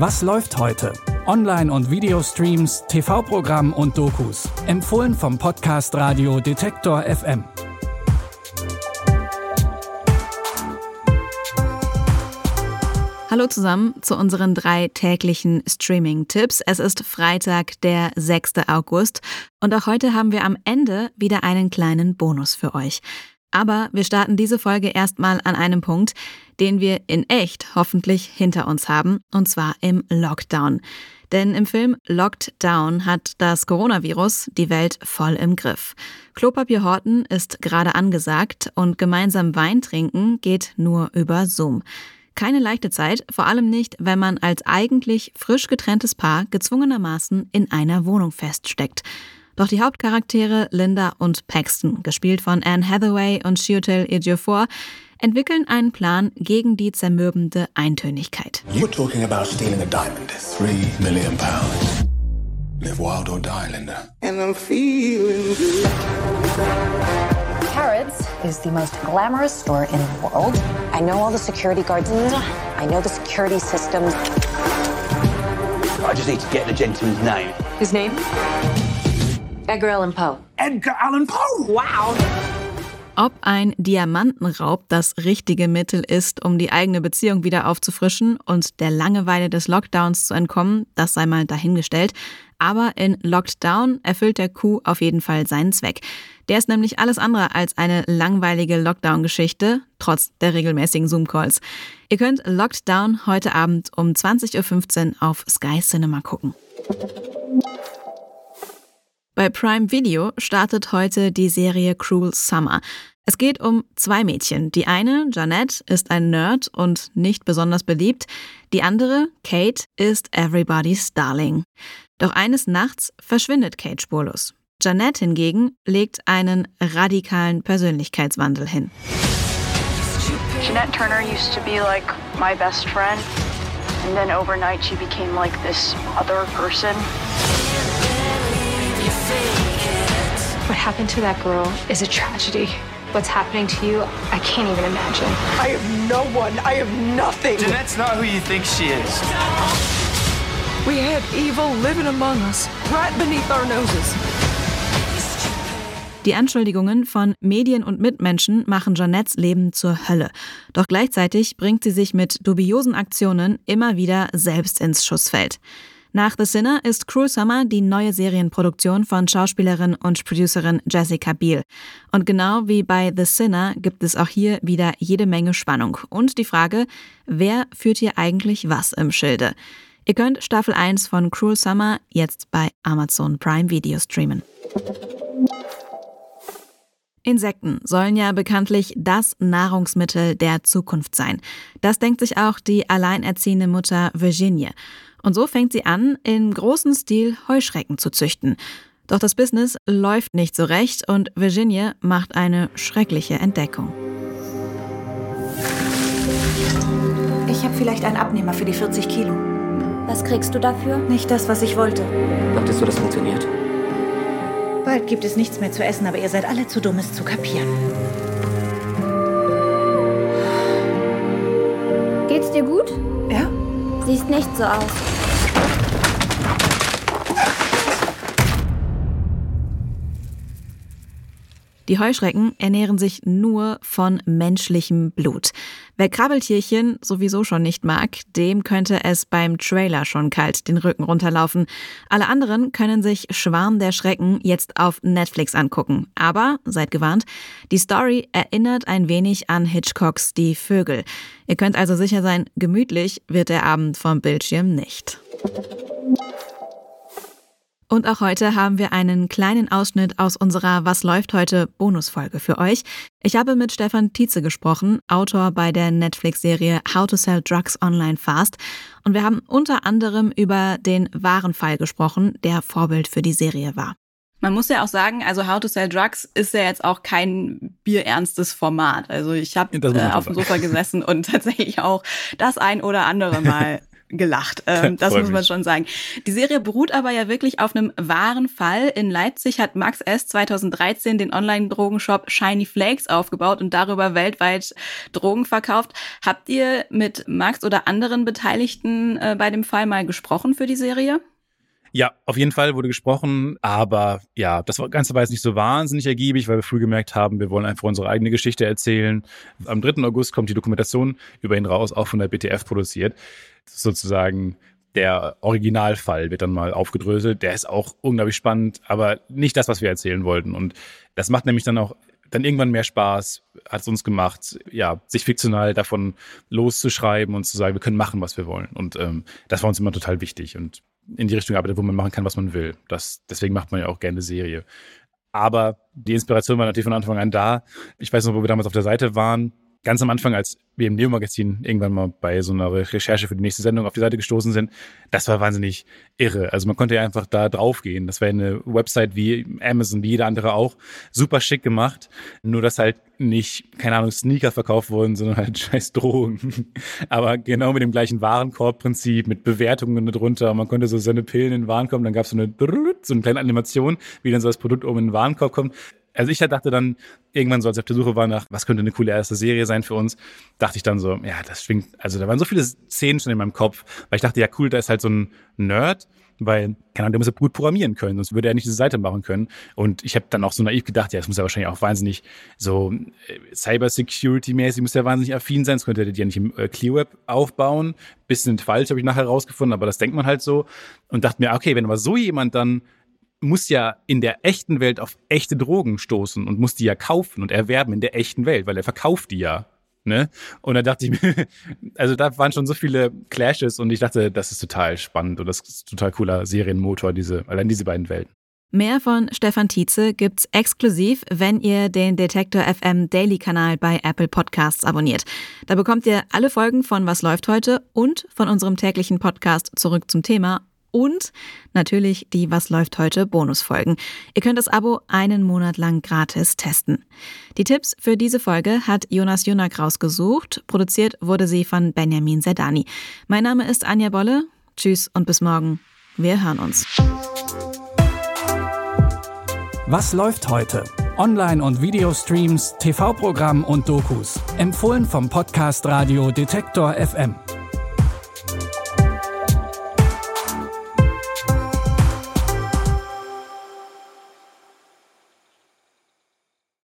Was läuft heute? Online- und Videostreams, TV-Programm und Dokus. Empfohlen vom Podcast Radio Detektor FM. Hallo zusammen zu unseren drei täglichen Streaming-Tipps. Es ist Freitag, der 6. August und auch heute haben wir am Ende wieder einen kleinen Bonus für euch. Aber wir starten diese Folge erstmal an einem Punkt, den wir in echt hoffentlich hinter uns haben, und zwar im Lockdown. Denn im Film Locked Down hat das Coronavirus die Welt voll im Griff. Klopapier horten ist gerade angesagt und gemeinsam Wein trinken geht nur über Zoom. Keine leichte Zeit, vor allem nicht, wenn man als eigentlich frisch getrenntes Paar gezwungenermaßen in einer Wohnung feststeckt. Doch die Hauptcharaktere Linda und Paxton, gespielt von Anne Hathaway und Chiwetel Ejiofor, entwickeln einen Plan gegen die zermürbende Eintönigkeit. You're talking about stealing a diamond. Three million pounds. Live wild or die, Linda. And I'm feeling Harrods is the most glamorous store in the world. I know all the security guards. I know the security systems. I just need to get the gentleman's name. His name? Edgar Allan Poe. Edgar Allan Poe! Wow. Ob ein Diamantenraub das richtige Mittel ist, um die eigene Beziehung wieder aufzufrischen und der Langeweile des Lockdowns zu entkommen, das sei mal dahingestellt. Aber in Lockdown erfüllt der Coup auf jeden Fall seinen Zweck. Der ist nämlich alles andere als eine langweilige Lockdown-Geschichte, trotz der regelmäßigen Zoom-Calls. Ihr könnt Lockdown heute Abend um 20.15 Uhr auf Sky Cinema gucken. Bei Prime Video startet heute die Serie Cruel Summer. Es geht um zwei Mädchen. Die eine, Janette, ist ein Nerd und nicht besonders beliebt. Die andere, Kate, ist Everybody's Darling. Doch eines Nachts verschwindet Kate spurlos. Janette hingegen legt einen radikalen Persönlichkeitswandel hin. Jeanette Turner used to be like my best friend, and then overnight she became like this other person. Happened to that girl is a tragedy. What's happening to you, I can't even imagine. I have no one. I have nothing. Jeanette's not who you think she is. We have evil living among us, right beneath our noses. Die Anschuldigungen von Medien und Mitmenschen machen Jeanettes Leben zur Hölle. Doch gleichzeitig bringt sie sich mit dubiosen Aktionen immer wieder selbst ins Schussfeld. Nach The Sinner ist Cruel Summer die neue Serienproduktion von Schauspielerin und Producerin Jessica Biel. Und genau wie bei The Sinner gibt es auch hier wieder jede Menge Spannung. Und die Frage, wer führt hier eigentlich was im Schilde? Ihr könnt Staffel 1 von Cruel Summer jetzt bei Amazon Prime Video streamen. Insekten sollen ja bekanntlich das Nahrungsmittel der Zukunft sein. Das denkt sich auch die alleinerziehende Mutter Virginie. Und so fängt sie an, in großem Stil Heuschrecken zu züchten. Doch das Business läuft nicht so recht und Virginie macht eine schreckliche Entdeckung. Ich habe vielleicht einen Abnehmer für die 40 Kilo. Was kriegst du dafür? Nicht das, was ich wollte. Dachtest du, das funktioniert? Bald gibt es nichts mehr zu essen, aber ihr seid alle zu dumm, es zu kapieren. Geht's dir gut? Ja? Siehst nicht so aus. Die Heuschrecken ernähren sich nur von menschlichem Blut. Wer Krabbeltierchen sowieso schon nicht mag, dem könnte es beim Trailer schon kalt den Rücken runterlaufen. Alle anderen können sich Schwarm der Schrecken jetzt auf Netflix angucken. Aber, seid gewarnt, die Story erinnert ein wenig an Hitchcocks Die Vögel. Ihr könnt also sicher sein, gemütlich wird der Abend vom Bildschirm nicht. Und auch heute haben wir einen kleinen Ausschnitt aus unserer Was läuft heute Bonusfolge für euch. Ich habe mit Stefan Tietze gesprochen, Autor bei der Netflix-Serie How to Sell Drugs Online Fast. Und wir haben unter anderem über den wahren Fall gesprochen, der Vorbild für die Serie war. Man muss ja auch sagen, also How to Sell Drugs ist ja jetzt auch kein bierernstes Format. Also ich habe äh, auf dem Sofa gesessen und tatsächlich auch das ein oder andere Mal gelacht. Ähm, das muss man schon sagen. Die Serie beruht aber ja wirklich auf einem wahren Fall. In Leipzig hat Max S. 2013 den Online-Drogenshop Shiny Flakes aufgebaut und darüber weltweit Drogen verkauft. Habt ihr mit Max oder anderen Beteiligten äh, bei dem Fall mal gesprochen für die Serie? Ja, auf jeden Fall wurde gesprochen, aber ja, das Ganze war jetzt nicht so wahnsinnig ergiebig, weil wir früh gemerkt haben, wir wollen einfach unsere eigene Geschichte erzählen. Am 3. August kommt die Dokumentation über ihn raus, auch von der BTF produziert. Sozusagen der Originalfall wird dann mal aufgedröselt. Der ist auch unglaublich spannend, aber nicht das, was wir erzählen wollten. Und das macht nämlich dann auch dann irgendwann mehr Spaß, hat es uns gemacht, ja, sich fiktional davon loszuschreiben und zu sagen, wir können machen, was wir wollen. Und ähm, das war uns immer total wichtig und in die Richtung arbeitet, wo man machen kann, was man will. Das, deswegen macht man ja auch gerne Serie. Aber die Inspiration war natürlich von Anfang an da. Ich weiß noch, wo wir damals auf der Seite waren ganz am Anfang, als wir im Neo-Magazin irgendwann mal bei so einer Recherche für die nächste Sendung auf die Seite gestoßen sind, das war wahnsinnig irre. Also man konnte ja einfach da draufgehen. Das war eine Website wie Amazon, wie jeder andere auch. Super schick gemacht. Nur, dass halt nicht, keine Ahnung, Sneaker verkauft wurden, sondern halt scheiß Drogen. Aber genau mit dem gleichen Warenkorbprinzip, mit Bewertungen darunter. Man konnte so seine Pillen in den Warenkorb, dann gab es so eine, so eine kleine Animation, wie dann so das Produkt oben in den Warenkorb kommt. Also ich dachte dann irgendwann so, als ich auf der Suche war nach, was könnte eine coole erste Serie sein für uns, dachte ich dann so, ja, das schwingt, also da waren so viele Szenen schon in meinem Kopf, weil ich dachte, ja cool, da ist halt so ein Nerd, weil, keine Ahnung, der muss ja gut programmieren können, sonst würde er nicht diese Seite machen können. Und ich habe dann auch so naiv gedacht, ja, das muss ja wahrscheinlich auch wahnsinnig so äh, Cybersecurity-mäßig, muss ja wahnsinnig affin sein, das könnte er ja nicht im äh, Clearweb aufbauen. Bisschen falsch, habe ich nachher rausgefunden, aber das denkt man halt so. Und dachte mir, okay, wenn aber so jemand dann muss ja in der echten Welt auf echte Drogen stoßen und muss die ja kaufen und erwerben in der echten Welt, weil er verkauft die ja. Ne? Und da dachte ich mir, also da waren schon so viele Clashes und ich dachte, das ist total spannend und das ist total cooler Serienmotor, diese, allein diese beiden Welten. Mehr von Stefan Tietze gibt's exklusiv, wenn ihr den Detektor FM Daily Kanal bei Apple Podcasts abonniert. Da bekommt ihr alle Folgen von Was läuft heute und von unserem täglichen Podcast zurück zum Thema und natürlich die Was läuft heute Bonusfolgen. Ihr könnt das Abo einen Monat lang gratis testen. Die Tipps für diese Folge hat Jonas Junak rausgesucht. Produziert wurde sie von Benjamin Sedani. Mein Name ist Anja Bolle. Tschüss und bis morgen. Wir hören uns. Was läuft heute? Online- und Videostreams, TV-Programm und Dokus. Empfohlen vom Podcast Radio Detektor FM.